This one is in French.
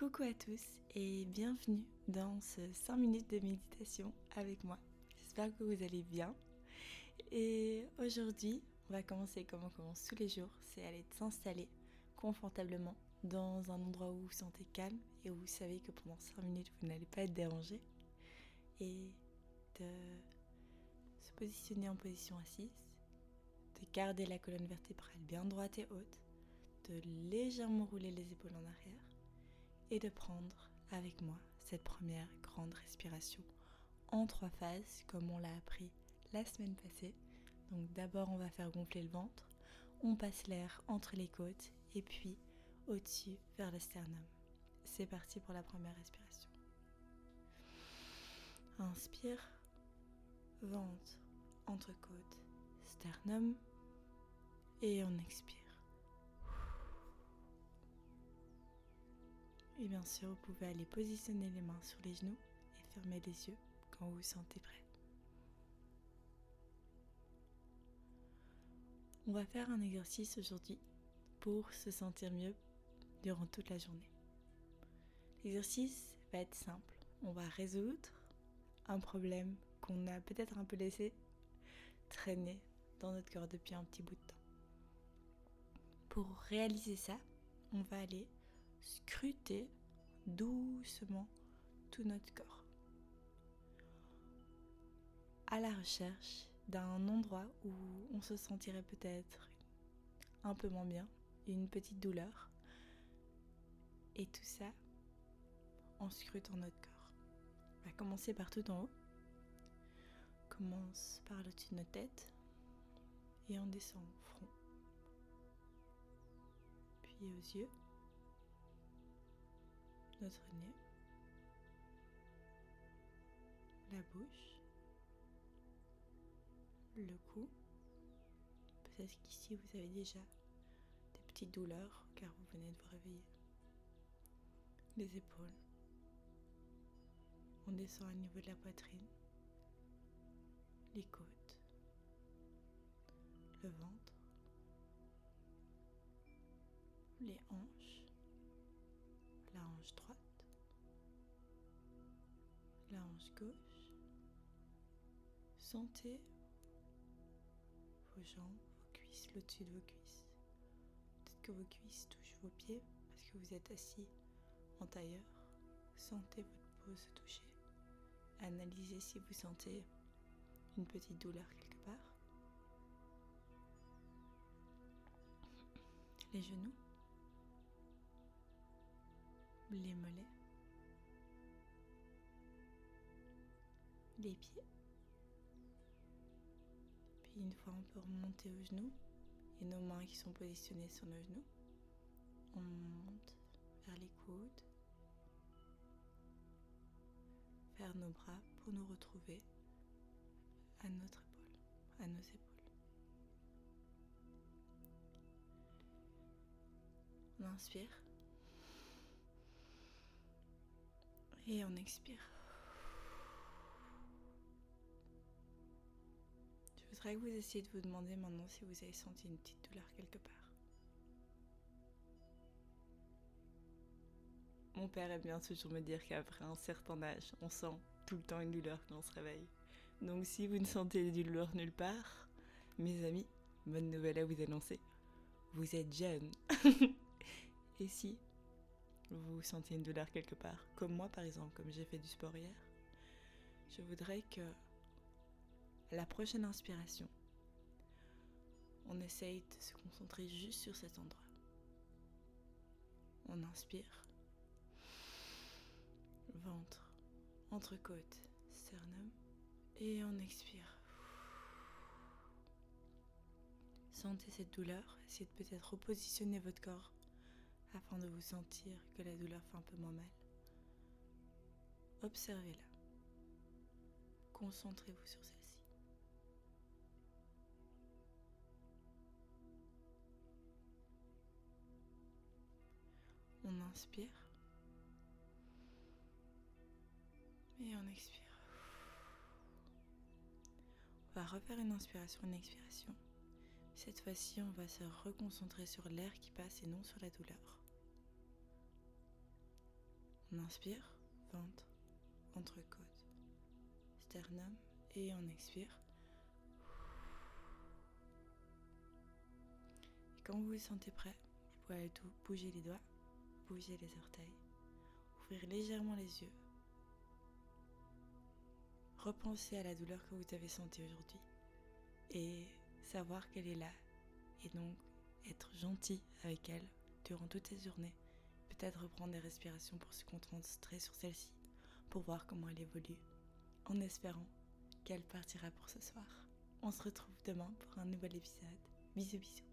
Coucou à tous et bienvenue dans ce 5 minutes de méditation avec moi. J'espère que vous allez bien. Et aujourd'hui, on va commencer comme on commence tous les jours, c'est aller s'installer confortablement dans un endroit où vous sentez calme et où vous savez que pendant 5 minutes vous n'allez pas être dérangé. Et de se positionner en position assise, de garder la colonne vertébrale bien droite et haute, de légèrement rouler les épaules en arrière et de prendre avec moi cette première grande respiration en trois phases comme on l'a appris la semaine passée. Donc d'abord on va faire gonfler le ventre, on passe l'air entre les côtes et puis au-dessus vers le sternum. C'est parti pour la première respiration. Inspire, ventre, entre-côte, sternum et on expire. Et bien sûr, vous pouvez aller positionner les mains sur les genoux et fermer les yeux quand vous vous sentez prêt. On va faire un exercice aujourd'hui pour se sentir mieux durant toute la journée. L'exercice va être simple. On va résoudre un problème qu'on a peut-être un peu laissé traîner dans notre corps depuis un petit bout de temps. Pour réaliser ça, on va aller scruter doucement tout notre corps à la recherche d'un endroit où on se sentirait peut-être un peu moins bien, une petite douleur. Et tout ça en scrutant notre corps. On va commencer par tout en haut. commence par le dessus de notre tête et on descend au front. Puis aux yeux notre nez, la bouche, le cou. Peut-être qu'ici vous avez déjà des petites douleurs car vous venez de vous réveiller. Les épaules. On descend au niveau de la poitrine, les côtes, le ventre, les hanches, hanche droite, la hanche gauche. Sentez vos jambes, vos cuisses, au-dessus de vos cuisses. Peut-être que vos cuisses touchent vos pieds parce que vous êtes assis en tailleur. Sentez votre peau se toucher. Analysez si vous sentez une petite douleur quelque part. Les genoux les mollets, les pieds. Puis une fois on peut remonter aux genoux et nos mains qui sont positionnées sur nos genoux. On monte vers les coudes, vers nos bras pour nous retrouver à notre épaule, à nos épaules. On inspire. Et on expire. Je voudrais que vous essayiez de vous demander maintenant si vous avez senti une petite douleur quelque part. Mon père aime bien toujours me dire qu'après un certain âge, on sent tout le temps une douleur quand on se réveille. Donc si vous ne sentez de douleur nulle part, mes amis, bonne nouvelle à vous annoncer. Vous êtes jeune. Et si vous sentez une douleur quelque part, comme moi par exemple, comme j'ai fait du sport hier, je voudrais que la prochaine inspiration, on essaye de se concentrer juste sur cet endroit. On inspire, ventre, entrecôte, sternum, et on expire. Sentez cette douleur, essayez de peut-être repositionner votre corps afin de vous sentir que la douleur fait un peu moins mal. Observez-la. Concentrez-vous sur celle-ci. On inspire et on expire. On va refaire une inspiration, une expiration. Cette fois-ci, on va se reconcentrer sur l'air qui passe et non sur la douleur. On inspire, ventre, entrecôte, sternum et on expire. Et quand vous vous sentez prêt, vous pouvez tout bouger les doigts, bouger les orteils, ouvrir légèrement les yeux. Repensez à la douleur que vous avez sentie aujourd'hui et savoir qu'elle est là et donc être gentil avec elle durant toute cette journée. Peut-être reprendre des respirations pour se concentrer sur celle-ci, pour voir comment elle évolue, en espérant qu'elle partira pour ce soir. On se retrouve demain pour un nouvel épisode. Bisous bisous.